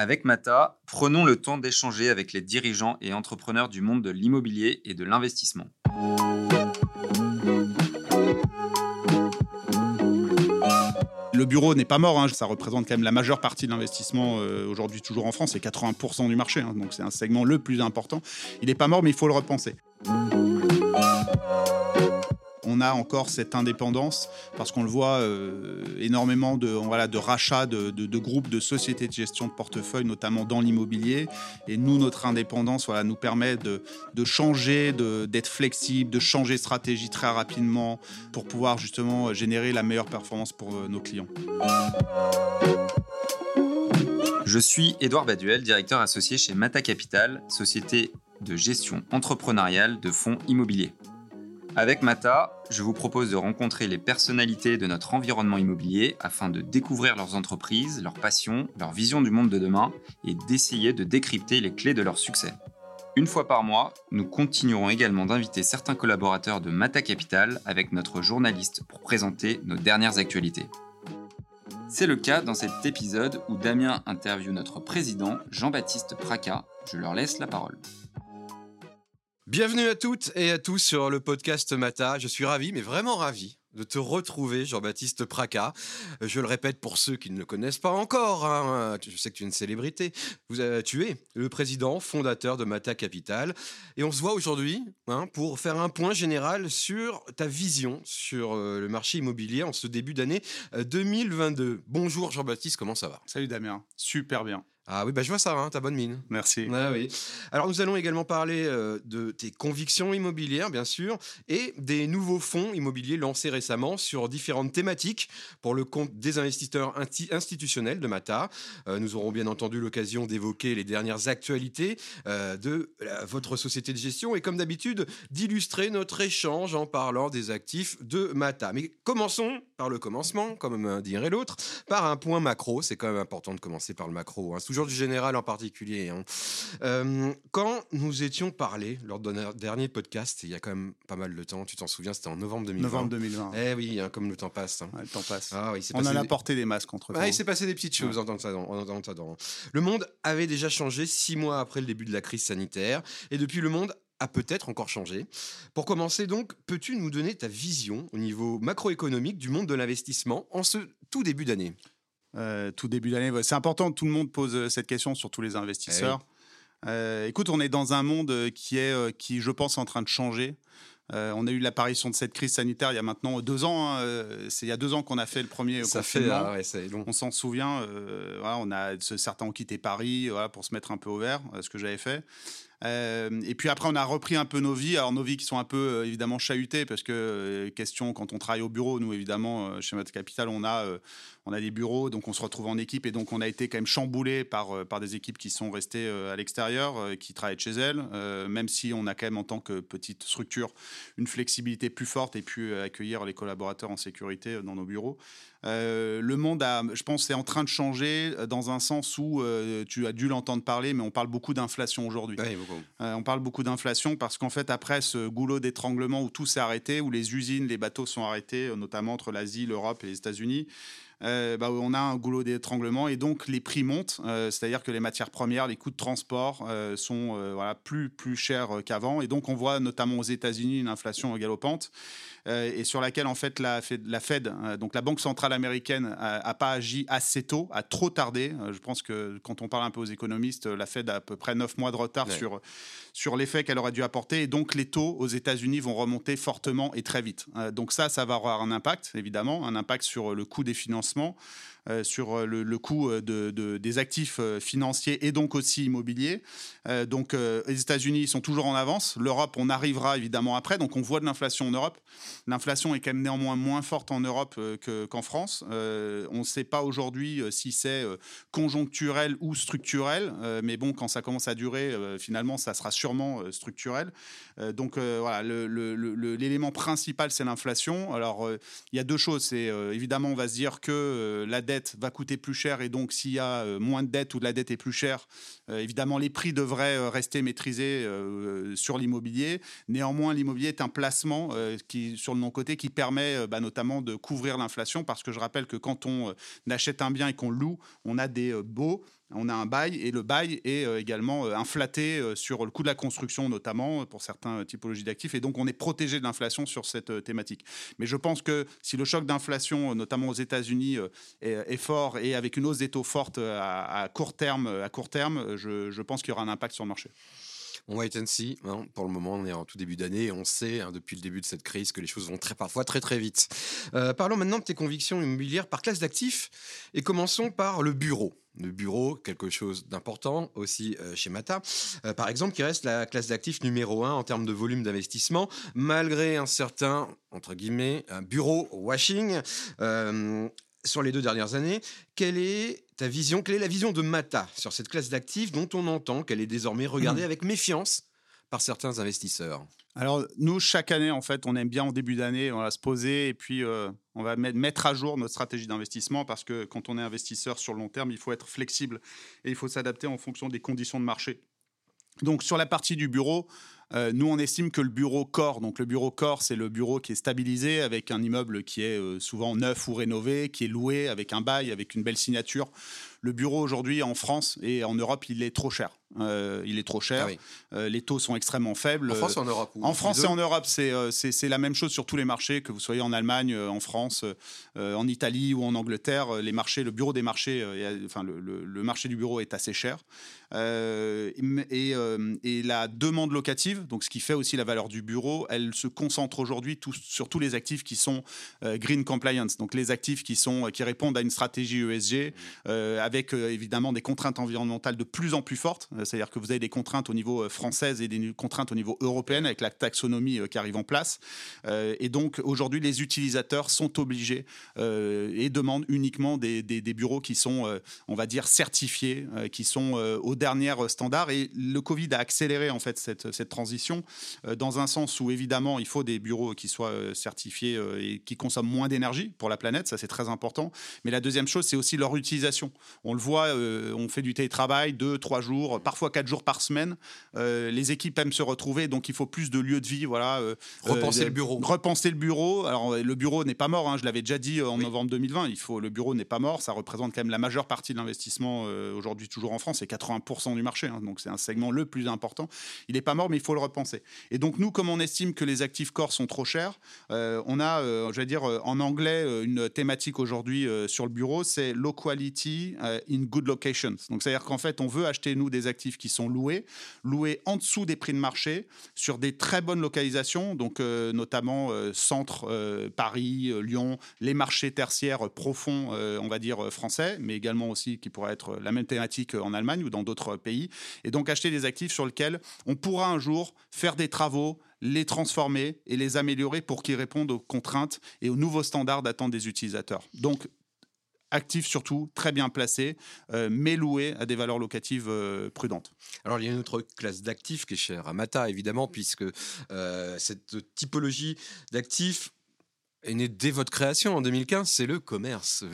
Avec Mata, prenons le temps d'échanger avec les dirigeants et entrepreneurs du monde de l'immobilier et de l'investissement. Le bureau n'est pas mort, hein. ça représente quand même la majeure partie de l'investissement euh, aujourd'hui toujours en France, c'est 80% du marché, hein. donc c'est un segment le plus important. Il n'est pas mort, mais il faut le repenser on a encore cette indépendance parce qu'on le voit euh, énormément de, rachats de, groupes, de sociétés de gestion de portefeuille, notamment dans l'immobilier. Et nous, notre indépendance voilà, nous permet de, changer, d'être flexible, de changer stratégie très rapidement pour pouvoir justement générer la meilleure performance pour euh, nos clients. Je suis Édouard Baduel, directeur associé chez Mata Capital, société de gestion entrepreneuriale de fonds immobiliers. Avec Mata, je vous propose de rencontrer les personnalités de notre environnement immobilier afin de découvrir leurs entreprises, leurs passions, leur vision du monde de demain et d'essayer de décrypter les clés de leur succès. Une fois par mois, nous continuerons également d'inviter certains collaborateurs de Mata Capital avec notre journaliste pour présenter nos dernières actualités. C'est le cas dans cet épisode où Damien interviewe notre président Jean-Baptiste Praca. Je leur laisse la parole. Bienvenue à toutes et à tous sur le podcast Mata. Je suis ravi, mais vraiment ravi de te retrouver, Jean-Baptiste Praca. Je le répète pour ceux qui ne le connaissent pas encore, hein, je sais que tu es une célébrité. Vous, tu es le président fondateur de Mata Capital. Et on se voit aujourd'hui hein, pour faire un point général sur ta vision sur euh, le marché immobilier en ce début d'année 2022. Euh, Bonjour Jean-Baptiste, comment ça va? Salut Damien, super bien. Ah oui, bah je vois ça, hein, ta bonne mine. Merci. Ah oui. Alors nous allons également parler euh, de tes convictions immobilières, bien sûr, et des nouveaux fonds immobiliers lancés récemment sur différentes thématiques pour le compte des investisseurs institutionnels de Mata. Euh, nous aurons bien entendu l'occasion d'évoquer les dernières actualités euh, de votre société de gestion et comme d'habitude d'illustrer notre échange en parlant des actifs de Mata. Mais commençons par le commencement, comme dirait l'autre, par un point macro. C'est quand même important de commencer par le macro. Hein du général en particulier. Hein. Euh, quand nous étions parlé lors de notre dernier podcast, il y a quand même pas mal de temps, tu t'en souviens, c'était en novembre 2020. Novembre 2020. Eh oui, hein, comme le temps passe. Hein. le temps passe. Ah, On en a porté des masques entre temps. il s'est passé des petites choses en tant que Le monde avait déjà changé six mois après le début de la crise sanitaire, et depuis le monde a peut-être encore changé. Pour commencer donc, peux-tu nous donner ta vision au niveau macroéconomique du monde de l'investissement en ce tout début d'année? Euh, tout début d'année. C'est important que tout le monde pose euh, cette question, surtout les investisseurs. Eh euh, écoute, on est dans un monde qui est, qui, je pense, en train de changer. on a eu l'apparition de cette crise sanitaire il y a maintenant deux ans. Hein, c'est il y a deux ans qu'on a fait le premier ça confinement. Fait, On s'en souvient. voilà, on a certains ont quitté Paris voilà, pour se mettre un peu au vert, ce que j'avais fait. Euh, et puis après, on a repris un peu nos vies. Alors, nos vies qui sont un peu euh, évidemment chahutées, parce que, euh, question, quand on travaille au bureau, nous évidemment, chez Mat Capital, on a, on a des bureaux, donc on se retrouve en équipe. Et donc, on a été quand même chamboulé par, par des équipes qui sont restées à l'extérieur, qui travaillent de chez elles, même si on a quand même, en tant que petite structure, une flexibilité plus forte et pu accueillir les collaborateurs en sécurité dans nos bureaux. Euh, le monde, a, je pense, est en train de changer euh, dans un sens où euh, tu as dû l'entendre parler, mais on parle beaucoup d'inflation aujourd'hui. on parle beaucoup d'inflation parce qu'en fait, après ce goulot d'étranglement où tout s'est arrêté, où les usines, les bateaux sont arrêtés, notamment entre l'Asie, l'Europe et les États-Unis, bah, on a un goulot d'étranglement et donc les prix montent, c'est-à-dire que les matières premières, les coûts de transport sont voilà, plus, plus chers qu'avant. Et donc on voit notamment aux États-Unis une inflation galopante. Euh, et sur laquelle en fait la Fed, la Fed euh, donc la Banque centrale américaine, a, pas agi assez tôt, a trop tardé. Euh, je pense que quand on parle un peu aux économistes, la Fed a à peu près neuf mois de retard sur sur l'effet qu'elle aurait dû apporter. Et donc les taux aux États-Unis vont remonter fortement et très vite. donc ça, ça va avoir un impact évidemment, un impact sur le coût des financements. Euh, sur euh, le, coût euh, de, des actifs financiers et donc aussi immobiliers. donc les États-Unis sont toujours en avance. L'Europe, on arrivera évidemment après. Donc on voit de l'inflation en Europe. L'inflation est quand même néanmoins moins forte en Europe qu'en France. on ne sait pas aujourd'hui si c'est conjoncturel ou structurel. mais bon, quand ça commence à durer, finalement, ça sera sûrement structurel. donc voilà, l'élément principal, c'est l'inflation. Alors il y a deux choses. Évidemment, on va se dire que la dette va coûter plus cher et donc s'il y a euh, moins de dette ou de la dette est plus chère, euh, évidemment les prix devraient euh, rester maîtrisés sur l'immobilier. Néanmoins, l'immobilier est un placement qui, sur le non-côté qui permet bah, notamment de couvrir l'inflation parce que je rappelle que quand on achète un bien et qu'on loue, on a des baux On a un bail et le bail est également inflaté sur le coût de la construction, notamment pour certaines typologies d'actifs. Et donc, on est protégé de l'inflation sur cette thématique. Mais je pense que si le choc d'inflation, notamment aux États-Unis, est, fort et avec une hausse des taux forte à, court terme, à court terme je, pense qu'il y aura un impact sur le marché. On wait and see. Hein. Pour le moment, on est en tout début d'année et on sait hein, depuis le début de cette crise que les choses vont parfois très très vite. Euh, parlons maintenant de tes convictions immobilières par classe d'actifs et commençons par le bureau. Le bureau, quelque chose d'important aussi euh, chez Mata. Euh, par exemple, qui reste la classe d'actifs numéro un en termes de volume d'investissement, malgré un certain, entre guillemets, un bureau washing sur les deux dernières années. Quelle est ta vision Quelle est la vision de Mata sur cette classe d'actifs dont on entend qu'elle est désormais regardée hmm. avec méfiance par certains investisseurs? Alors nous, chaque année, en fait, on aime bien en début d'année, on va se poser et puis euh, on va mettre à jour notre stratégie d'investissement parce que quand on est investisseur sur le long terme, il faut être flexible et il faut s'adapter en fonction des conditions de marché. Donc sur la partie du bureau, euh, nous, on estime que le bureau corps, donc le bureau corps, c'est le bureau qui est stabilisé avec un immeuble qui est euh, souvent neuf ou rénové, qui est loué avec un bail, avec une belle signature. Le bureau aujourd'hui en France et en Europe, il est trop cher. Euh, il est trop cher. Ah les taux sont extrêmement faibles. En France et en Europe En France et en Europe, c'est la même chose sur tous les marchés, que vous soyez en Allemagne, en France, en Italie ou en Angleterre. Les marchés, le bureau des marchés, enfin le, le, marché du bureau est assez cher. Et, et, la demande locative donc ce qui fait aussi la valeur du bureau, elle se concentre aujourd'hui sur tous les actifs qui sont euh, green compliance, donc les actifs qui, sont, qui répondent à une stratégie ESG, euh, avec euh, évidemment des contraintes environnementales de plus en plus fortes, c'est-à-dire que vous avez des contraintes au niveau française et des contraintes au niveau européen avec la taxonomie qui arrive en place. et donc aujourd'hui, les utilisateurs sont obligés et demandent uniquement des, bureaux qui sont, on va dire, certifiés, qui sont aux dernières standards. Et le Covid a accéléré en fait cette, cette transition euh, dans un sens où évidemment il faut des bureaux qui soient euh, certifiés euh, et qui consomment moins d'énergie pour la planète, ça c'est très important. Mais la deuxième chose, c'est aussi leur utilisation. On le voit, on fait du télétravail deux, trois jours, parfois quatre jours par semaine. les équipes aiment se retrouver, donc il faut plus de lieux de vie. Voilà, repenser le bureau. Repenser le bureau. Alors le bureau n'est pas mort, hein, je l'avais déjà dit en novembre 2020. Il faut, le bureau n'est pas mort, ça représente quand même la majeure partie de l'investissement aujourd'hui toujours en France, c'est 80% du marché, hein, donc c'est un segment le plus important. Il n'est pas mort, mais il faut le repenser. Et donc nous, comme on estime que les actifs corps sont trop chers, euh, on a, euh, je vais dire euh, en anglais, une thématique aujourd'hui sur le bureau, c'est low quality in good locations. Donc c'est-à-dire qu'en fait, on veut acheter nous des actifs qui sont loués, loués en dessous des prix de marché, sur des très bonnes localisations, donc notamment centre Paris, Lyon, les marchés tertiaires profonds, on va dire français, mais également aussi qui pourrait être la même thématique en Allemagne ou dans d'autres pays. Et donc acheter des actifs sur lesquels on pourra un jour faire des travaux, les transformer et les améliorer pour qu'ils répondent aux contraintes et aux nouveaux standards d'attente des utilisateurs. Donc, actifs surtout, très bien placés, euh, mais loués à des valeurs locatives euh, prudentes. Alors il y a une autre classe d'actifs qui est chère à Mata, évidemment, puisque euh, cette typologie d'actifs est né dès votre création en 2015, c'est le commerce.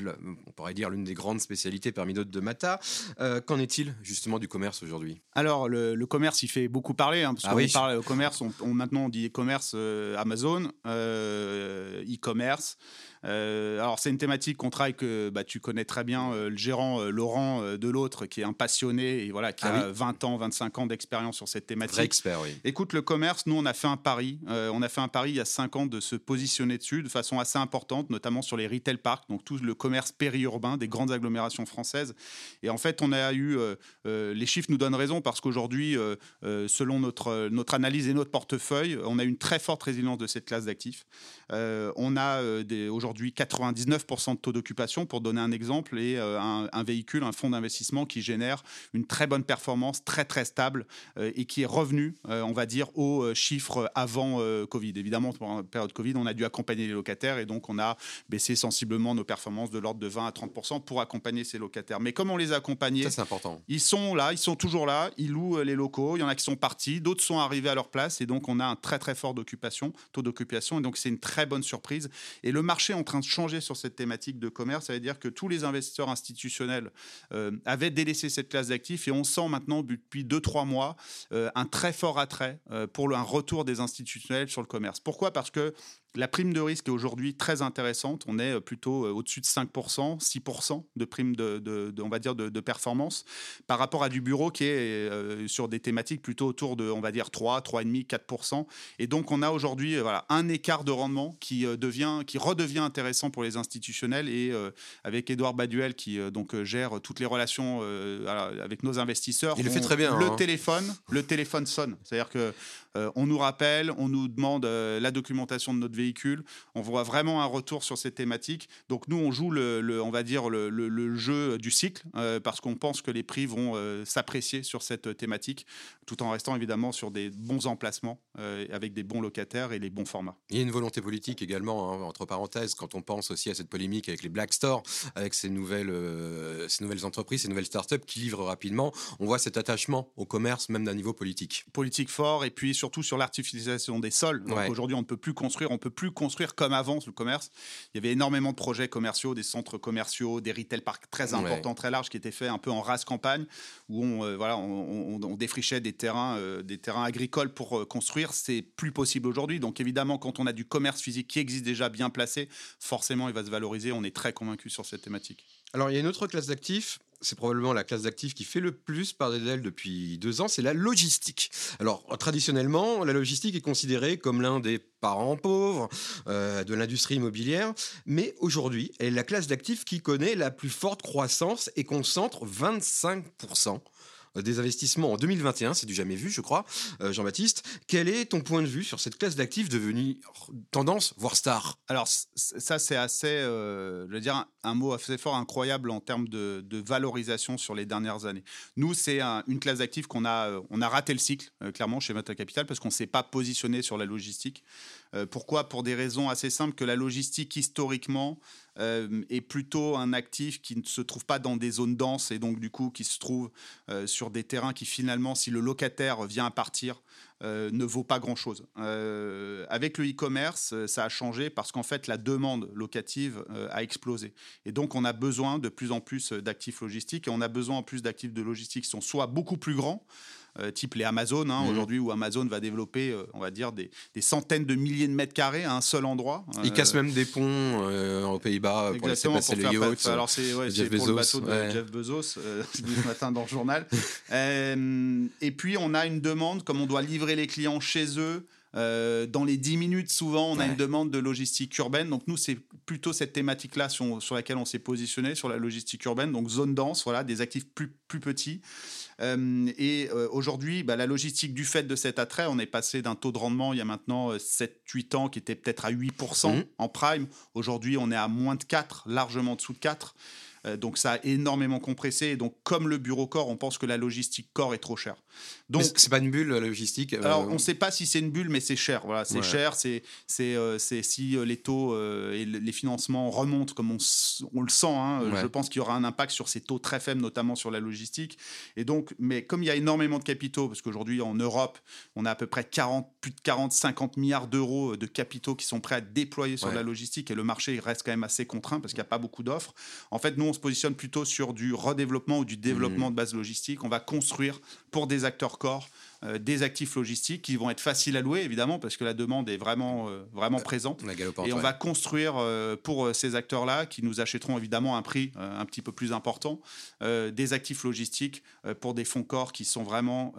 On pourrait dire l'une des grandes spécialités parmi d'autres de Mata. Euh, qu'en est-il justement du commerce aujourd'hui? Alors le, commerce, il fait beaucoup parler. Hein, parce ah qu'on parle au commerce, on, maintenant on dit commerce euh, Amazon, e-commerce. Euh, alors, c'est une thématique qu'on travaille que bah, tu connais très bien, euh, le gérant euh, Laurent de l'autre, qui est un passionné et voilà, qui ah a 20 ans, 25 ans d'expérience sur cette thématique. Vrai expert, oui. Écoute, le commerce, nous, on a fait un pari. on a fait un pari il y a 5 ans de se positionner dessus de façon assez importante, notamment sur les retail parks, donc tout le commerce périurbain des grandes agglomérations françaises. Et en fait, on a eu. les chiffres nous donnent raison parce qu'aujourd'hui, selon notre, notre analyse et notre portefeuille, on a une très forte résilience de cette classe d'actifs. on a aujourd'hui aujourd'hui 99% de taux d'occupation, pour donner un exemple, et euh, un, véhicule, un fonds d'investissement qui génère une très bonne performance, très très stable, euh, et qui est revenu, euh, on va dire, aux chiffres avant Covid. Évidemment, pendant la période Covid, on a dû accompagner les locataires, et donc on a baissé sensiblement nos performances de l'ordre de 20 à 30% pour accompagner ces locataires. Mais comme on les a accompagnés, c'est important. Ils sont là, ils sont toujours là, ils louent les locaux, il y en a qui sont partis, d'autres sont arrivés à leur place, et donc on a un très très fort d'occupation, taux d'occupation, et donc c'est une très bonne surprise. Et le marché en train de changer sur cette thématique de commerce. Ça veut dire que tous les investisseurs institutionnels euh, avaient délaissé cette classe d'actifs et on sent maintenant depuis 2-3 mois euh, un très fort attrait euh, pour un retour des institutionnels sur le commerce. Pourquoi? Parce que la prime de risque est aujourd'hui très intéressante. On est plutôt au-dessus de 5%, 6% de prime de, on va dire, de, performance par rapport à du bureau qui est sur des thématiques plutôt autour de, on va dire, 3, 3,5, 4%. Et donc, on a aujourd'hui voilà, un écart de rendement qui, devient, qui redevient intéressant pour les institutionnels. Et avec Edouard Baduel, qui donc gère toutes les relations avec nos investisseurs, il le fait très bien. Le hein. téléphone, le téléphone sonne. C'est-à-dire euh, on nous rappelle, on nous demande euh, la documentation de notre véhicule. On voit vraiment un retour sur ces thématiques. Donc nous, on joue le, on va dire le, jeu du cycle euh, parce qu'on pense que les prix vont s'apprécier sur cette thématique, tout en restant évidemment sur des bons emplacements avec des bons locataires et les bons formats. Il y a une volonté politique également, hein, entre parenthèses, quand on pense aussi à cette polémique avec les Black Stores, avec ces nouvelles, ces nouvelles entreprises, ces nouvelles startups qui livrent rapidement. On voit cet attachement au commerce, même d'un niveau politique. Politique fort et puis surtout sur l'artificialisation des sols. Aujourd'hui, on ne peut plus construire, on peut plus construire comme avant le commerce. Il y avait énormément de projets commerciaux, des centres commerciaux, des retail parks très importants, très larges qui étaient faits un peu en race campagne où on, euh, voilà, on, défrichait des terrains, euh, des terrains agricoles pour euh, construire. C'est plus possible aujourd'hui. Donc évidemment, quand on a du commerce physique qui existe déjà bien placé, forcément, il va se valoriser. On est très convaincu sur cette thématique. Alors, il y a une autre classe d'actifs c'est probablement la classe d'actifs qui fait le plus parler d'elle depuis deux ans, c'est la logistique. Alors, traditionnellement, la logistique est considérée comme l'un des parents pauvres euh, de l'industrie immobilière, mais aujourd'hui, elle est la classe d'actifs qui connaît la plus forte croissance et concentre 25% euh, des investissements en 2021, c'est du jamais vu, je crois. Euh, Jean-Baptiste, quel est ton point de vue sur cette classe d'actifs devenue tendance, voire star? Alors, ça, c'est assez, euh, je veux dire, un, mot assez fort, incroyable en termes de, valorisation sur les dernières années. Nous, c'est une classe d'actifs qu'on a, on a raté le cycle, clairement, chez Meta Capital, parce qu'on ne s'est pas positionné sur la logistique. pourquoi? Pour des raisons assez simples que la logistique, historiquement, euh, est plutôt un actif qui ne se trouve pas dans des zones denses et donc du coup qui se trouve euh, sur des terrains qui finalement, si le locataire vient à partir, euh, ne vaut pas grand-chose. avec le e-commerce, ça a changé parce qu'en fait, la demande locative a explosé. Et donc, on a besoin de plus en plus d'actifs logistiques et on a besoin en plus d'actifs de logistique qui sont soit beaucoup plus grands, euh, type les Amazon, hein, mhm. aujourd'hui, où Amazon va développer, euh, on va dire, des, centaines de milliers de mètres carrés à un seul endroit. Ils cassent même des ponts aux Pays-Bas pour laisser passer les yachts. Alors, c'est pour le bateau de Jeff Bezos, ce matin dans le journal. et puis, on a une demande, comme on doit livrer les clients chez eux, dans les 10 minutes, souvent, on a une demande de logistique urbaine. Donc, nous, c'est plutôt cette thématique-là sur, sur, laquelle on s'est positionné, sur la logistique urbaine. Donc, zone dense, voilà, des actifs plus, plus petits. Et aujourd'hui, bah, la logistique du fait de cet attrait, on est passé d'un taux de rendement il y a maintenant 7-8 euh, ans qui était peut-être à 8% mmh. en prime. Aujourd'hui, on est à moins de 4, largement dessous de 4. Euh, donc ça a énormément compressé. Et donc, comme le bureau corps, on pense que la logistique corps est trop chère. Donc, c'est pas une bulle la logistique. Euh, alors, on ne sait pas si c'est une bulle, mais c'est cher. Voilà, c'est cher. C'est c'est euh, si les taux et les financements remontent comme on, on le sent. Hein, je pense qu'il y aura un impact sur ces taux très faibles, notamment sur la logistique. Et donc, mais comme il y a énormément de capitaux, parce qu'aujourd'hui en Europe, on a à peu près 40, plus de 40, 50 milliards d'euros de capitaux qui sont prêts à déployer sur la logistique, et le marché reste quand même assez contraint parce qu'il n'y a pas beaucoup d'offres. En fait, nous, se positionne plutôt sur du redéveloppement ou du développement mmh. de base logistique. On va construire pour des acteurs corps euh, des actifs logistiques qui vont être faciles à louer, évidemment, parce que la demande est vraiment, euh, vraiment présente. Et on va construire euh, pour ces acteurs-là, qui nous achèteront évidemment un prix un petit peu plus important, des actifs logistiques pour des fonds corps qui sont vraiment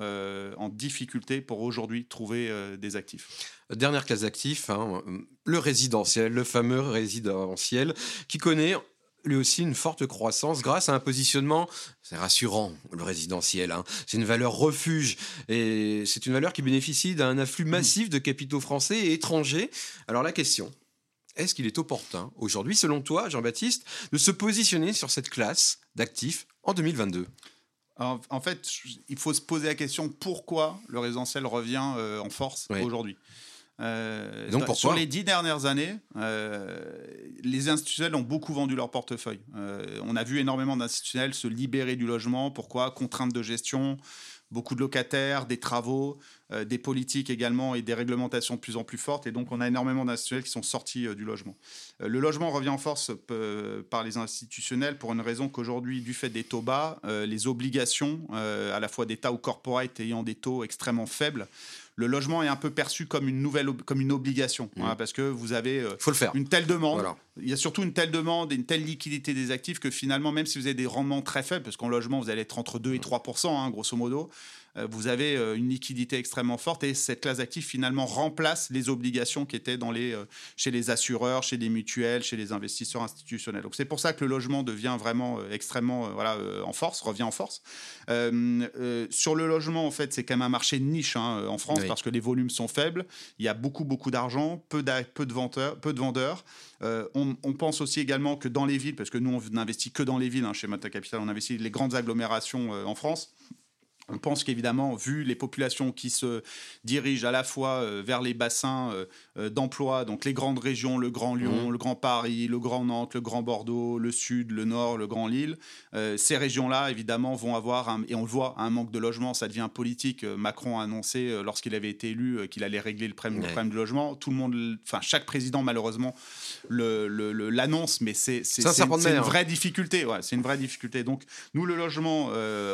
en difficulté pour aujourd'hui trouver des actifs. Dernière classe d'actifs, hein, le résidentiel, le fameux résidentiel, qui connaît lui aussi une forte croissance grâce à un positionnement, c'est rassurant, le résidentiel, hein. c'est une valeur refuge et c'est une valeur qui bénéficie d'un afflux massif de capitaux français et étrangers. Alors la question, est-ce qu'il est opportun aujourd'hui, selon toi, Jean-Baptiste, de se positionner sur cette classe d'actifs en 2022 en, fait, il faut se poser la question pourquoi le résidentiel revient euh, en force aujourd'hui? Euh, Donc sur les dix dernières années, euh, les institutionnels ont beaucoup vendu leur portefeuille. Euh, on a vu énormément d'institutionnels se libérer du logement. Pourquoi? Contraintes de gestion, beaucoup de locataires, des travaux, des politiques également et des réglementations de plus en plus fortes. Et donc, on a énormément d'institutionnels qui sont sortis du logement. le logement revient en force par les institutionnels pour une raison qu'aujourd'hui, du fait des taux bas, les obligations, à la fois d'État ou corporate ayant des taux extrêmement faibles, le logement est un peu perçu comme une nouvelle, comme une obligation, Mmh. hein, parce que vous avez euh, faut le faire. une telle demande. Voilà. Il y a surtout une telle demande et une telle liquidité des actifs que finalement, même si vous avez des rendements très faibles, parce qu'en logement, vous allez être entre 2 et 3% hein, grosso modo, vous avez euh, une liquidité extrêmement forte et cette classe d'actifs finalement remplace les obligations qui étaient dans les, euh, chez les assureurs, chez les mutuelles, chez les investisseurs institutionnels. Donc c'est pour ça que le logement devient vraiment euh, extrêmement euh, voilà, euh, en force, revient en force. Euh, euh, sur le logement, en fait, c'est quand même un marché de niche hein, en France Oui. parce que les volumes sont faibles. Il y a beaucoup, beaucoup d'argent, peu, de vendeurs, peu de vendeurs. Euh, on, on pense aussi également que dans les villes, parce que nous, on n'investit que dans les villes, hein, chez Mata Capital, on investit les grandes agglomérations euh, en France. On pense qu'évidemment, vu les populations qui se dirigent à la fois euh, vers les bassins euh, euh, d'emploi, donc les grandes régions, le Grand Lyon, Mhm. le Grand Paris, le Grand Nantes, le Grand Bordeaux, le Sud, le Nord, le Grand Lille, euh, ces régions-là, évidemment, vont avoir, un- et on le voit, un manque de logement, ça devient politique. Macron a annoncé, lorsqu'il avait été élu, qu'il allait régler le problème, le Ouais. problème logement. Tout le monde, enfin, chaque président, malheureusement, l'annonce, mais c'est une, mer. vraie difficulté. Ouais, c'est une vraie difficulté. Donc, nous, le logement,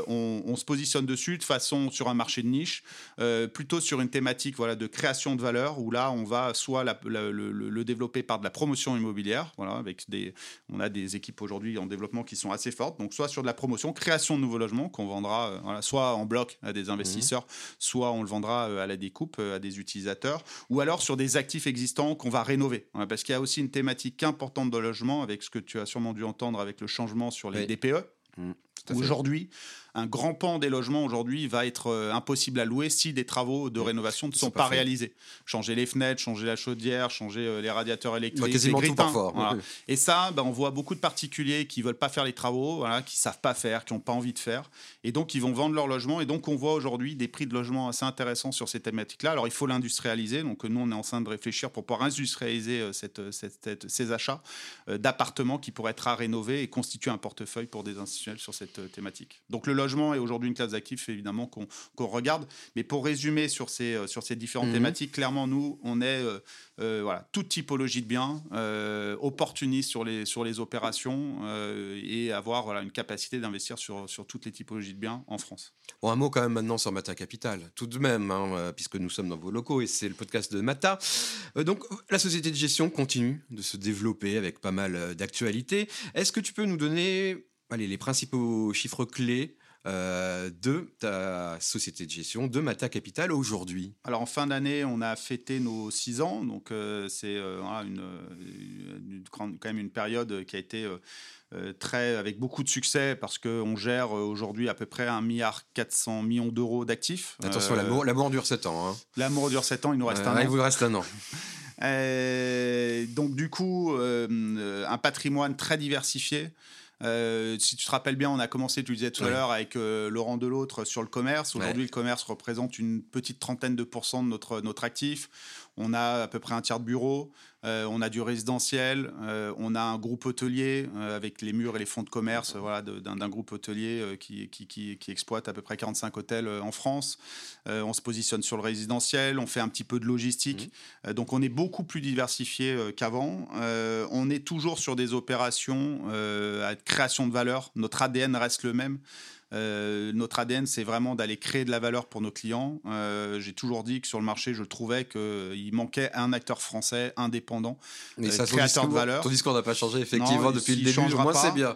on, on se positionne dessus de façon sur un marché de niche, euh, plutôt sur une thématique voilà, de création de valeur, où là, on va soit la- la- le, développer par de la promotion immobilière, voilà, avec des, on a des équipes aujourd'hui en développement qui sont assez fortes, donc soit sur de la promotion, création de nouveaux logements qu'on vendra euh, voilà, soit en bloc à des investisseurs, soit on le vendra euh, à la découpe à des utilisateurs, ou alors sur des actifs existants qu'on va rénover. Voilà, parce qu'il y a aussi une thématique importante de logement, avec ce que tu as sûrement dû entendre avec le changement sur les Oui. DPE. Fait. Aujourd'hui, un grand pan des logements aujourd'hui va être euh, impossible à louer si des travaux de rénovation ne sont pas, réalisés. Changer les fenêtres, changer la chaudière, changer euh, les radiateurs électriques, Bah, quasiment les tout parfois. voilà. Et ça, ben, on voit beaucoup de particuliers qui veulent pas faire les travaux, voilà, qui savent pas faire, qui n'ont pas envie de faire, et donc ils vont vendre leur logement. Et donc on voit aujourd'hui des prix de logement assez intéressants sur ces thématiques-là. Alors il faut l'industrialiser. Donc nous, on est en train de réfléchir pour pouvoir industrialiser euh, cette, cette- cette- ces achats d'appartements qui pourraient être à rénover et constituer un portefeuille pour des institutionnels sur cette euh, thématique. Donc le logement est aujourd'hui une classe d'actifs évidemment qu'on regarde. Mais pour résumer sur ces, euh, sur ces différentes Mhm. thématiques, clairement nous, on est euh, voilà, toute typologie de biens, opportuniste sur les, sur les opérations et avoir voilà, une capacité d'investir sur, sur toutes les typologies de biens en France. Bon, un mot quand même maintenant sur Mata Capital, tout de même, hein, puisque nous sommes dans vos locaux et c'est le podcast de Mata. Donc, la société de gestion continue de se développer avec pas mal d'actualités. Est-ce que tu peux nous donner allez, les principaux chiffres clés euh, de ta société de gestion, de Mata Capital aujourd'hui Alors en fin d'année, on a fêté nos six ans, donc euh, c'est euh, une, une quand même une période qui a été très avec beaucoup de succès parce qu'on gère aujourd'hui à peu près 1 milliard 400 millions d'euros d'actifs. Attention, l'amour, dure 7 ans. Hein. L'amour dure 7 ans, il nous reste un il an. vous reste un an. Donc du coup, un patrimoine très diversifié. Euh, si tu te rappelles bien, on a commencé, tu le disais tout à l'heure, avec euh, Laurent Delautre sur le commerce. Aujourd'hui, Ouais. le commerce représente une petite trentaine de pourcents de notre, notre actif. On a à peu près un tiers de bureau. Euh, on a du résidentiel. euh, on a un groupe hôtelier euh, avec les murs et les fonds de commerce voilà, d'un groupe hôtelier qui, qui, qui- qui exploite à peu près 45 hôtels en France. On se positionne sur le résidentiel. On fait un petit peu de logistique. Euh, donc on est beaucoup plus diversifié qu'avant. On est toujours sur des opérations à création de valeur. Notre ADN reste le même. Euh, notre ADN, c'est vraiment d'aller créer de la valeur pour nos clients. Euh, J'ai toujours dit que sur le marché, je trouvais qu'il manquait un acteur français indépendant. Mais Euh, ça, ton créateur de valeur. Ton discours n'a pas changé, effectivement, Non, depuis le début. Pas. c'est bien.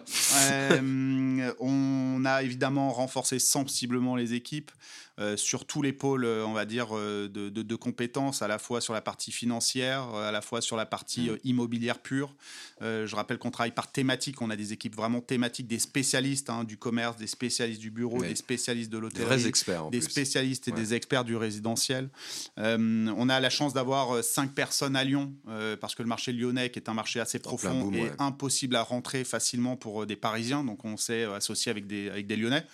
Euh, on a évidemment renforcé sensiblement les équipes euh, sur tous les pôles, euh, on va dire, euh, de, de- de compétences, à la fois sur la partie financière, euh, à la fois sur la partie euh, immobilière pure. Euh, je rappelle qu'on travaille par thématique. On a des équipes vraiment thématiques, des spécialistes hein, du commerce, des spécialistes du bureau, des spécialistes de Des l'hôtellerie vrais experts, en des plus. spécialistes et Ouais. des experts du résidentiel. Euh, on a la chance d'avoir euh, cinq personnes à Lyon, euh, parce que le marché lyonnais, qui est un marché assez profond, boom, est ouais. impossible à rentrer facilement pour euh, des Parisiens. Donc on s'est euh, associé avec des, avec des Lyonnais.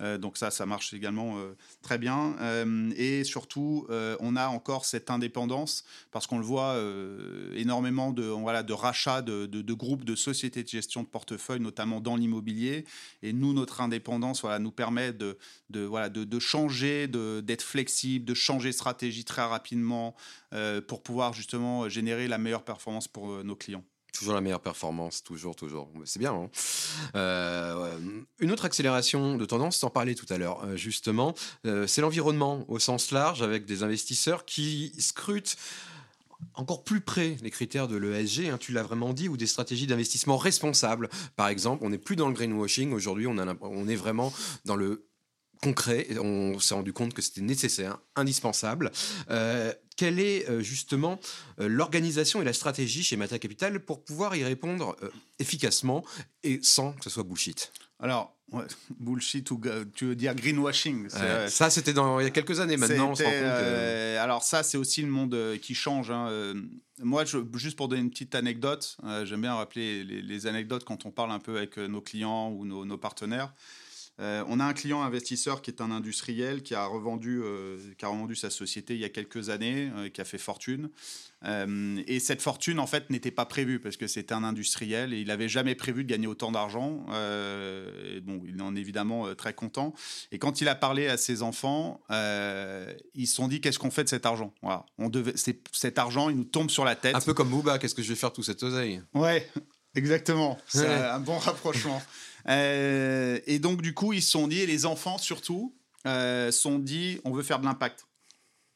Euh, donc ça, ça marche également euh, très bien. Euh, et surtout, on a encore cette indépendance, parce qu'on le voit énormément de, voilà, de rachats de, de- groupes de sociétés de gestion de portefeuille, notamment dans l'immobilier. Et nous, notre indépendance voilà, nous permet de, de, voilà, de, de changer, d'être flexible, de changer stratégie très rapidement pour pouvoir justement générer la meilleure performance pour nos clients. Toujours la meilleure performance, toujours, toujours. C'est bien. Hein. Euh, une autre accélération de tendance, en parlais tout à l'heure, euh, justement, euh, c'est l'environnement au sens large, avec des investisseurs qui scrutent encore plus près les critères de l'ESG, hein, tu l'as vraiment dit, ou des stratégies d'investissement responsables. Par exemple, on n'est plus dans le greenwashing, aujourd'hui on est vraiment dans le concret. On s'est rendu compte que c'était nécessaire, indispensable. Euh, quelle est euh, justement euh, l'organisation et la stratégie chez Mata Capital pour pouvoir y répondre efficacement et sans que ce soit bullshit? Alors, bullshit ou tu veux dire greenwashing Ça, c'était il y a quelques années maintenant. alors ça, c'est aussi le monde qui change. Hein. Moi, je, juste pour donner une petite anecdote, j'aime bien rappeler les, anecdotes quand on parle un peu avec nos clients ou nos, nos partenaires. Euh, on a un client investisseur qui est un industriel qui a revendu, euh, qui a revendu sa société il y a quelques années, euh, qui a fait fortune. et cette fortune, en fait, n'était pas prévue parce que c'était un industriel et il n'avait jamais prévu de gagner autant d'argent. bon, il en est évidemment très content. Et quand il a parlé à ses enfants, ils se sont dit qu'est-ce qu'on fait de cet argent? Voilà, on devait, cet argent, il nous tombe sur la tête. Un peu comme Bouba, qu'est-ce que je vais faire tout cette oseille Ouais, exactement. C'est un bon rapprochement. Euh, et donc, du coup, ils se sont dit, et les enfants surtout, euh, sont dit, on veut faire de l'impact.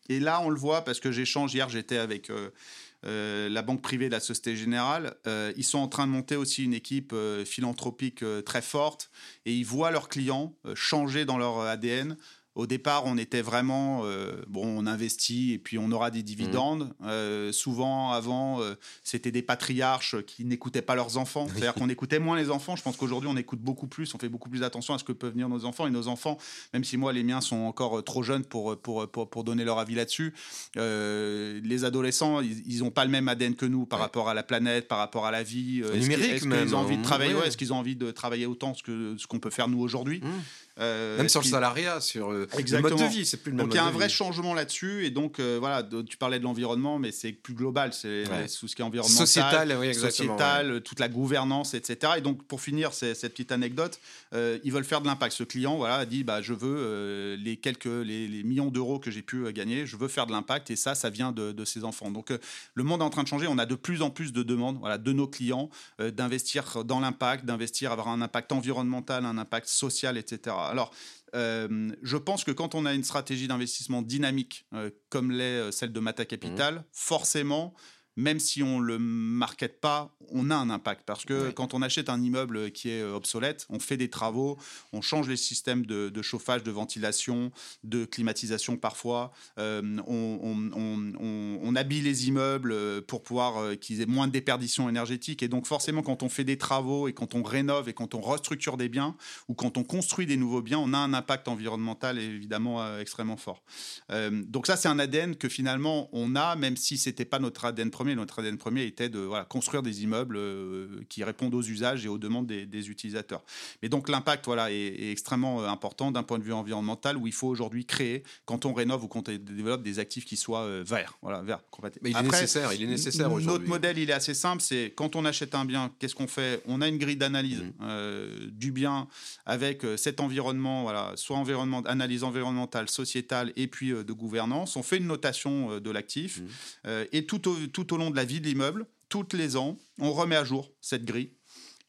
Et là, on le voit parce que j'échange hier, j'étais avec euh, la banque privée de la Société Générale. ils sont en train de monter aussi une équipe philanthropique très forte et ils voient leurs clients changer dans leur ADN au départ, on était vraiment, euh, bon, on investit et puis on aura des dividendes. Mmh. Euh, souvent, avant, euh, c'était des patriarches qui n'écoutaient pas leurs enfants. C'est-à-dire qu'on écoutait moins les enfants. Je pense qu'aujourd'hui, on écoute beaucoup plus, on fait beaucoup plus attention à ce que peuvent venir nos enfants. Et nos enfants, même si moi, les miens sont encore trop jeunes pour, pour, pour, donner leur avis là-dessus, les adolescents, ils n'ont pas le même ADN que nous par rapport à la planète, par rapport à la vie. numérique, est-ce qu'ils ont envie de travailler Est-ce qu'ils ont envie de travailler autant que ce qu'on peut faire nous aujourd'hui? Mmh. Euh, même sur le salariat, sur euh, le mode de vie, c'est plus le même. Donc il y a un vrai changement là-dessus, et donc euh, voilà, tu parlais de l'environnement, mais c'est plus global, c'est tout ce qui est environnemental, sociétal, oui, sociétal toute la gouvernance, etc. Et donc pour finir cette petite anecdote, ils veulent faire de l'impact. Ce client, voilà, a dit, bah je veux les quelques les, millions d'euros que j'ai pu gagner, je veux faire de l'impact, et ça, ça vient de, de ses enfants. Donc le monde est en train de changer. On a de plus en plus de demandes, voilà, de nos clients d'investir dans l'impact, d'investir, avoir un impact environnemental, un impact social, etc. Alors, euh, je pense que quand on a une stratégie d'investissement dynamique, euh, comme l'est euh, celle de Mata Capital, mmh. forcément, même si on le market pas, on a un impact. Parce que quand on achète un immeuble qui est euh, obsolète, on fait des travaux, on change les systèmes de, chauffage, de ventilation, de climatisation parfois, euh, on, habille les immeubles euh, pour pouvoir qu'ils aient moins de déperdition énergétique. Et donc forcément, quand on fait des travaux et quand on rénove et quand on restructure des biens ou quand on construit des nouveaux biens, on a un impact environnemental évidemment extrêmement fort. donc ça, c'est un ADN que finalement on a, même si c'était pas notre ADN notre ADN premier était de construire des immeubles euh, qui répondent aux usages et aux demandes des, utilisateurs. Mais donc l'impact voilà, est, extrêmement euh, important d'un point de vue environnemental où il faut aujourd'hui créer, quand on rénove ou quand on développe des actifs qui soient euh, verts. Voilà, verts Mais il est nécessaire, il est nécessaire Notre modèle, il est assez simple, c'est quand on achète un bien, qu'est-ce qu'on fait? On a une grille d'analyse mmh. du bien avec cet environnement, voilà, soit environnement, analyse environnementale, sociétale et puis de gouvernance. On fait une notation de l'actif mmh. et tout au, tout au long de la vie de l'immeuble, tous les ans, on remet à jour cette grille.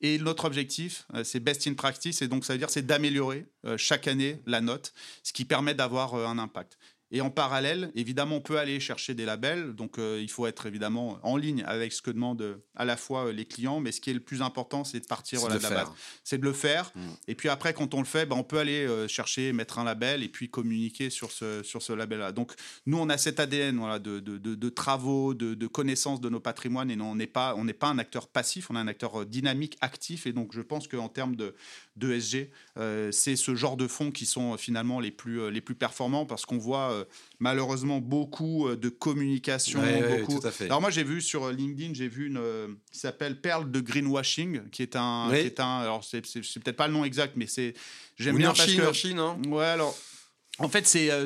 Et notre objectif, euh, c'est best in practice, et donc ça veut dire c'est d'améliorer euh, chaque année la note, ce qui permet d'avoir euh, un impact. Et en parallèle, évidemment, on peut aller chercher des labels. Donc, euh, il faut être évidemment en ligne avec ce que demandent euh, à la fois euh, les clients. Mais ce qui est le plus important, c'est de partir de, la base. C'est de le faire. Mm. Et puis après, quand on le fait, ben, on peut aller chercher, mettre un label et puis communiquer sur ce, sur ce label-là. Donc, nous, on a cet ADN voilà, de, de, de, travaux, de, de connaissances de nos patrimoines. Et non, on n'est pas, on pas un acteur passif, on est un acteur dynamique, actif. Et donc, je pense qu'en termes de, d'ESG, c'est ce genre de fonds qui sont finalement les plus, les plus performants parce qu'on voit malheureusement beaucoup euh, de communication. beaucoup... Alors moi j'ai vu sur LinkedIn, j'ai vu une euh, qui s'appelle Perle de greenwashing, qui est un, qui est un alors c'est peut-être pas le nom exact, mais c'est j'aime bien parce que hein. ouais alors En fait, c'est euh,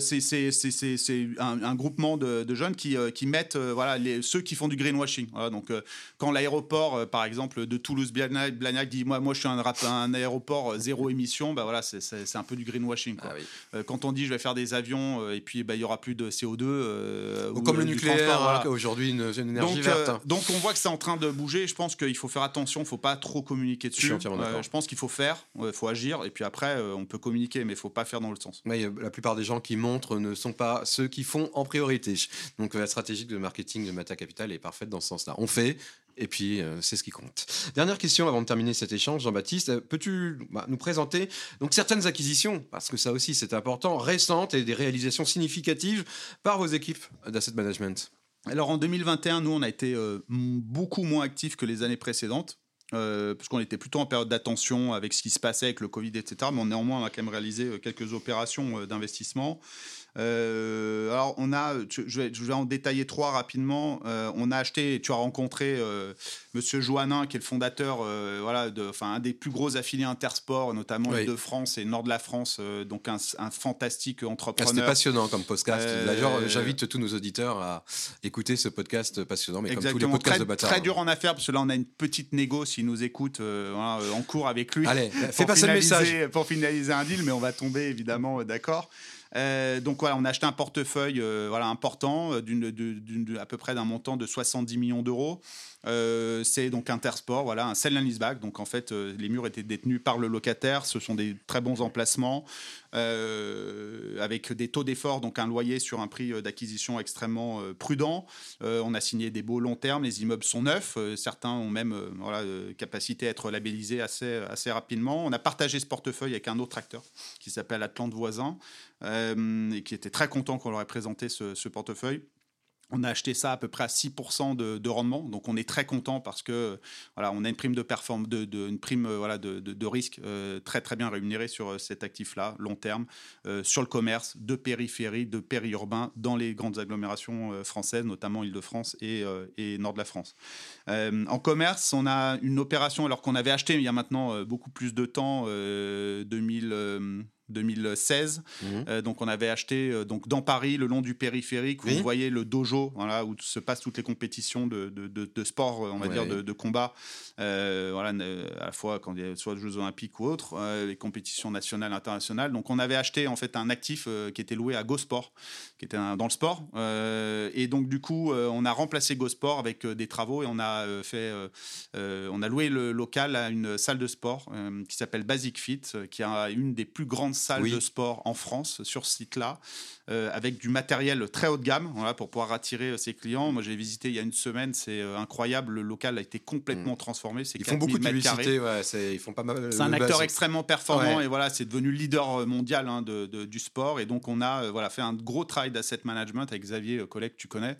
un, un groupement de, de jeunes qui, euh, qui mettent euh, voilà, les, ceux qui font du greenwashing. Voilà, donc, euh, quand l'aéroport, euh, par exemple, de Toulouse-Blagnac dit moi, moi, je suis un, rap- un aéroport zéro émission, bah, voilà, c'est- un peu du greenwashing. quoi. Ah oui. Quand on dit je vais faire des avions et puis bah, il y aura plus de CO2. euh, Ou comme le nucléaire, voilà. hein, aujourd'hui une, une énergie Donc, verte. donc on voit que c'est en train de bouger. Je pense qu'il faut faire attention. Il faut pas trop communiquer dessus. suis entièrement d'accord. je pense qu'il faut faire, il faut agir, et puis après on peut communiquer, mais il faut pas faire dans l'autre sens. La plupart des gens qui montrent ne sont pas ceux qui font en priorité. Donc la stratégie de marketing de Mata Capital est parfaite dans ce sens-là. On fait, et puis euh, c'est ce qui compte. Dernière question avant de terminer cet échange, Jean-Baptiste, Euh, peux-tu bah, nous présenter donc certaines acquisitions, parce que ça aussi c'est important, récentes et des réalisations significatives par vos équipes d'asset management? Alors en 2021, nous, on a été euh, beaucoup moins actifs que les années précédentes. Euh, parce qu'on était plutôt en période d'attention avec ce qui se passait avec le Covid, etc. Mais néanmoins, on a quand même réalisé euh, quelques opérations euh, d'investissement. Euh, alors, on a, je je vais, je vais en détailler trois rapidement. Euh, on a acheté, tu as rencontré euh, Monsieur Joannin, qui est le fondateur, euh, voilà, de, enfin, un des plus gros affiliés Intersport, notamment Oui. de France et Nord de la France, euh, donc un, un fantastique Ah, C'était entrepreneur. passionnant comme podcast. Euh, D'ailleurs, j'invite tous nos auditeurs à écouter ce podcast passionnant, mais comme tous les podcasts très, de Bâtard. très dur en affaires, parce que là, on a une petite négo s'il nous écoute euh, voilà, euh, en cours avec lui. Allez, fais passer le message. finaliser- Pour finaliser un deal, mais on va tomber évidemment euh, d'accord. Euh, donc voilà, on a acheté un portefeuille euh, voilà, important, euh, d'une, à peu près d'un montant de 70 millions d'euros. Euh, c'est donc Intersport, voilà, un sell and leaseback. Donc en fait, euh, les murs étaient détenus par le locataire. Ce sont des très bons emplacements euh, avec des taux d'effort, donc un loyer sur un prix d'acquisition extrêmement prudent. On a signé des beaux long termes. Les immeubles sont neufs. Certains ont même voilà, capacité à être labellisés assez, assez rapidement. On a partagé ce portefeuille avec un autre acteur qui s'appelle Atlante Voisin et qui était très content qu'on leur ait présenté ce portefeuille. On a acheté ça à peu près à 6% de, de rendement, donc on est très content parce que on a une prime de performance, de, une prime euh, de, risque euh, très très bien rémunérée sur euh, cet actif-là, long terme, sur le commerce, de périphérie, de périurbain, dans les grandes agglomérations françaises, notamment Île-de-France et, et Nord de la France. En commerce, on a une opération alors qu'on avait acheté il y a maintenant beaucoup plus de temps, euh, 2000, euh, 2016. Mhm. Euh, donc on avait acheté euh, donc dans Paris le long du périphérique où Oui. vous voyez le dojo voilà où se passent toutes les compétitions de, de, de- de sport euh, on va Ouais. dire de, de combat euh, voilà à la fois quand il y a soit les Jeux Olympiques ou autres les compétitions nationales internationales donc on avait acheté en fait un actif qui était loué à GoSport qui était un- dans le sport et donc du coup on a remplacé GoSport avec des travaux et on a fait on a loué le local à une salle de sport qui s'appelle Basic Fit, qui a une des plus grandes salles Oui. de sport en France sur ce site-là, euh, avec du matériel très haut de gamme, voilà, pour pouvoir attirer euh, ses clients. Moi, j'ai visité il y a une semaine, c'est euh, incroyable. Le local a été complètement transformé. C'est Ils font beaucoup de 4000 mètres carrés. publicité, ouais, ils font pas mal. C'est un acteur extrêmement performant Ouais. et voilà, c'est devenu le leader mondial hein, de, de- du sport. Et donc, on a voilà, fait un gros travail d'asset management avec Xavier, collègue que tu connais,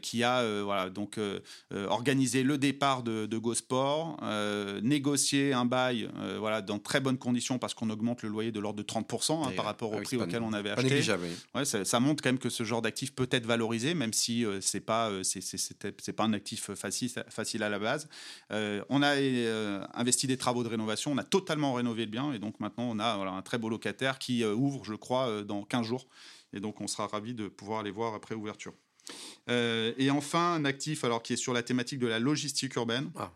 qui a euh, voilà, donc, euh, euh, organisé le départ de, de GoSport, euh, négocié un bail euh, voilà, dans très bonnes conditions parce qu'on augmente le loyer de l'ordre de 30% hein, par rapport ah au oui, prix auquel on avait acheté. Ouais, ça, ça montre quand même que ce genre d'actif peut être valorisé, même si euh, c'est pas euh, c'est pas un actif facile facile à la base. Euh, on a euh, investi des travaux de rénovation, on a totalement rénové le bien et donc maintenant on a voilà, un très beau locataire qui euh, ouvre, je crois, euh, dans 15 jours et donc on sera ravi de pouvoir aller voir après ouverture. Euh, et enfin un actif alors qui est sur la thématique de la logistique urbaine. Ah.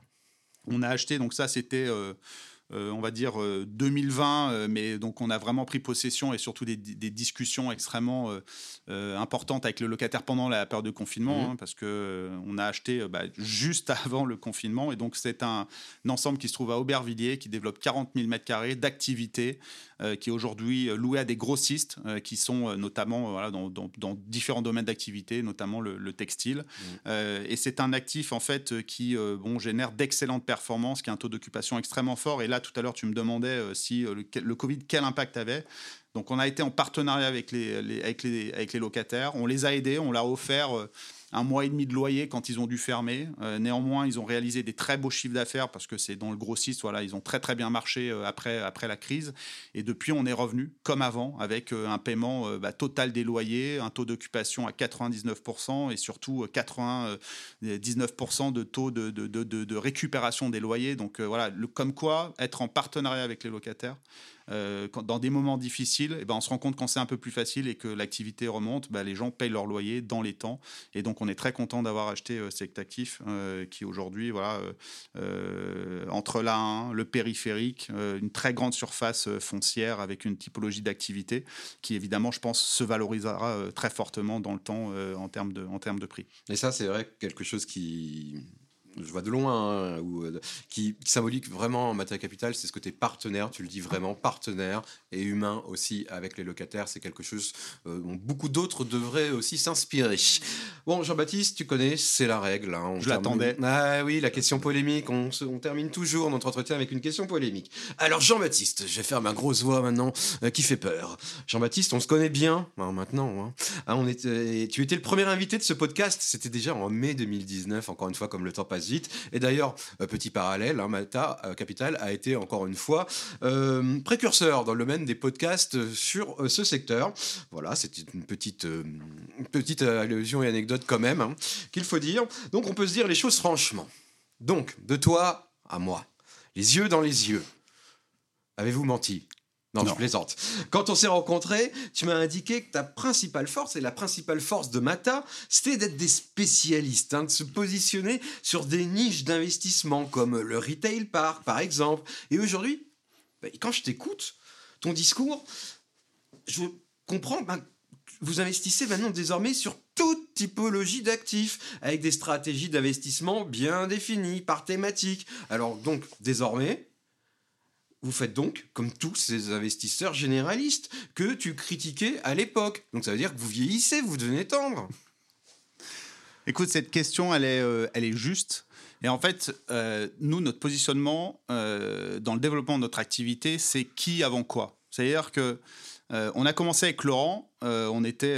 On a acheté donc ça c'était euh, on va dire euh, 2020, euh, mais donc on a vraiment pris possession et surtout des, des discussions extrêmement euh, euh, importantes avec le locataire pendant la période de confinement, Mhm. hein, parce que euh, on a acheté euh, bah, juste avant le confinement et donc c'est un, un ensemble qui se trouve à Aubervilliers, qui développe 40 000 mètres carrés d'activité, euh, qui est aujourd'hui euh, loué à des grossistes euh, qui sont euh, notamment euh, voilà, dans, dans- dans différents domaines d'activité, notamment le, le textile. Euh, et c'est un actif en fait euh, qui euh, bon, génère d'excellentes performances, qui a un taux d'occupation extrêmement fort. Et là, tout à l'heure, tu me demandais euh, si euh, le, Covid, quel impact avait. Donc, on a été en partenariat avec les, les- avec les, avec les locataires. On les a aidés, on leur a offert euh, un mois et demi de loyer quand ils ont dû fermer. néanmoins, ils ont réalisé des très beaux chiffres d'affaires parce que c'est dans le grossiste, voilà, ils ont très très bien marché après, après la crise. Et depuis, on est revenu comme avant avec un paiement bah, total des loyers, un taux d'occupation à 99% et surtout 99% de taux de, de, de, de, récupération des loyers. Donc voilà, le, comme quoi être en partenariat avec les locataires euh, dans des moments difficiles, eh ben, on se rend compte quand c'est un peu plus facile et que l'activité remonte, bah, les gens payent leur loyer dans les temps. Et donc, on est très content d'avoir acheté euh, cet actif euh, qui aujourd'hui, voilà, entre la le périphérique, une très grande surface foncière avec une typologie d'activité qui, évidemment, je pense, se valorisera très fortement dans le temps en, termes de, en termes de prix. Et ça, c'est vrai quelque chose qui je vois de loin, hein, euh, qui, symbolique vraiment Mata Capital, c'est ce côté partenaire, tu le dis vraiment, partenaire et humain aussi avec les locataires. C'est quelque chose euh, dont beaucoup d'autres devraient aussi s'inspirer. Bon, Jean-Baptiste, tu connais, c'est la règle. Hein, je l'attendais. Ah oui, la question polémique. On, on, termine toujours notre entretien avec une question polémique. Alors, Jean-Baptiste, je vais faire ma grosse voix maintenant euh, qui fait peur. Jean-Baptiste, on se connaît bien hein, maintenant. Ah, on était, tu étais le premier invité de ce podcast. C'était déjà en mai 2019, encore une fois, comme le temps passe Et d'ailleurs, euh, petit parallèle, hein, Malta euh, Capital a été encore une fois euh, précurseur dans le domaine des podcasts sur ce secteur. Voilà, c'était une petite, petite allusion et anecdote quand même, hein, qu'il faut dire. Donc on peut se dire les choses franchement. Donc, de toi à moi, les yeux dans les yeux. Avez-vous menti? Non, je plaisante. Quand on s'est rencontrés, tu m'as indiqué que ta principale force, et la principale force de Mata, c'était d'être des spécialistes, hein, de se positionner sur des niches d'investissement comme le retail park, par exemple. Et aujourd'hui, bah, quand je t'écoute, ton discours, je comprends, ben, vous investissez maintenant désormais sur toute typologie d'actifs, avec des stratégies d'investissement bien définies, par thématique. Alors donc, désormais, vous faites donc comme tous ces investisseurs généralistes que tu critiquais à l'époque. Donc ça veut dire que vous vieillissez, vous devenez tendre. Écoute, cette question, elle est, euh, elle est juste. Et en fait, euh, nous, notre positionnement euh, dans le développement de notre activité, c'est qui avant quoi. C'est-à-dire que on a commencé avec Laurent, on était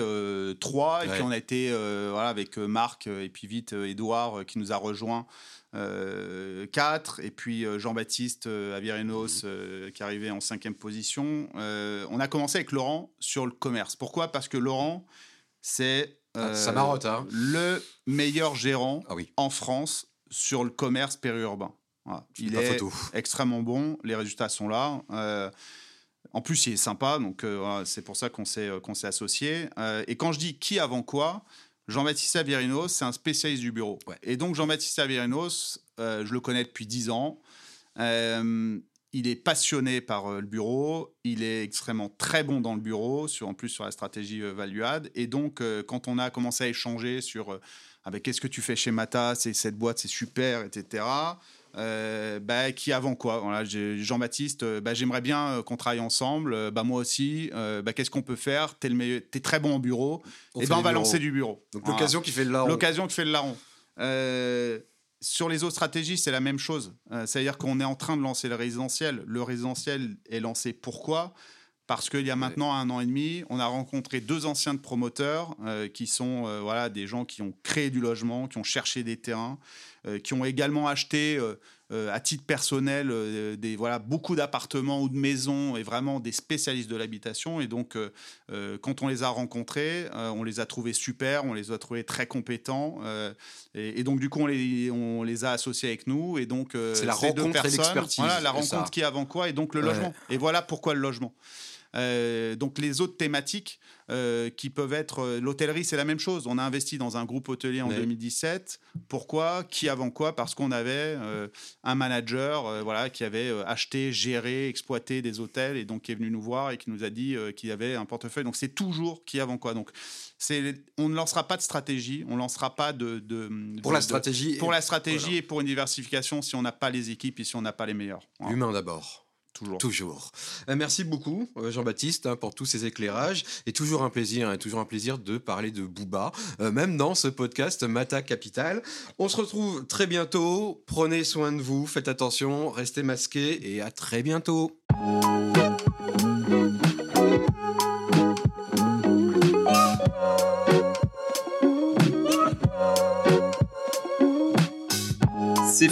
trois, et puis on a été voilà, avec Marc et puis vite Edouard qui nous a rejoints 4, euh, et puis euh, Jean-Baptiste euh, Avirinos mhm. qui arrivait en cinquième position. on a commencé avec Laurent sur le commerce. Pourquoi? Parce que Laurent, c'est ah, hein. le meilleur gérant ah en France sur le commerce périurbain. Il est extrêmement bon, les résultats sont là. en plus, il est sympa, donc c'est pour ça qu'on s'est qu'on s'est associé. et quand je dis qui avant quoi, Jean-Baptiste Avirinos, c'est un spécialiste du bureau. Et donc, Jean-Baptiste Avirinos, euh, je le connais depuis 10 ans. Euh, il est passionné par euh, le bureau. Il est extrêmement très bon dans le bureau, sur, en plus sur la stratégie value add. Et donc, quand on a commencé à échanger sur avec qu'est-ce que tu fais chez Mata, c'est cette boîte, c'est super, etc. Euh, bah, qui avant quoi? Voilà, Jean-Baptiste, euh, bah, j'aimerais bien euh, qu'on travaille ensemble. bah, moi aussi. bah, Qu'est-ce qu'on peut faire? Tu es, très bon en bureau. et eh ben, on va lancer du bureau. Donc l'occasion qui fait le larron. L'occasion qui fait le larron. sur les autres stratégies, c'est la même chose. C'est-à-dire qu'on est en train de lancer le résidentiel. Le résidentiel est lancé pourquoi? Parce qu'il y a maintenant un an et demi, on a rencontré deux anciens promoteurs qui sont voilà, des gens qui ont créé du logement, qui ont cherché des terrains, euh, qui ont également acheté euh, euh, à titre personnel des, voilà, beaucoup d'appartements ou de maisons et vraiment des spécialistes de l'habitation. Et donc, quand on les a rencontrés, on les a trouvés super, on les a trouvés très compétents. Et, donc, du coup, on les, on les a associés avec nous. Et donc, c'est la rencontre et. Voilà, la rencontre qui est avant quoi, et donc le logement. Et voilà pourquoi le logement. Euh, donc les autres thématiques euh, qui peuvent être euh, l'hôtellerie, c'est la même chose. On a investi dans un groupe hôtelier en 2017. Pourquoi? Qui avant quoi? Parce qu'on avait un manager, voilà, qui avait acheté, géré, exploité des hôtels et donc qui est venu nous voir et qui nous a dit qu'il avait un portefeuille. Donc c'est toujours qui avant quoi. Donc on ne lancera pas de stratégie, on ne lancera pas de, pour la stratégie pour la stratégie et pour une diversification si on n'a pas les équipes et si on n'a pas les meilleurs. Humain d'abord. Toujours. Euh, merci beaucoup, euh, Jean-Baptiste, hein, pour tous ces éclairages. Et toujours un plaisir, hein, toujours un plaisir de parler de Booba, euh, même dans ce podcast Mata Capital. On se retrouve très bientôt. Prenez soin de vous, faites attention, restez masqués et à très bientôt.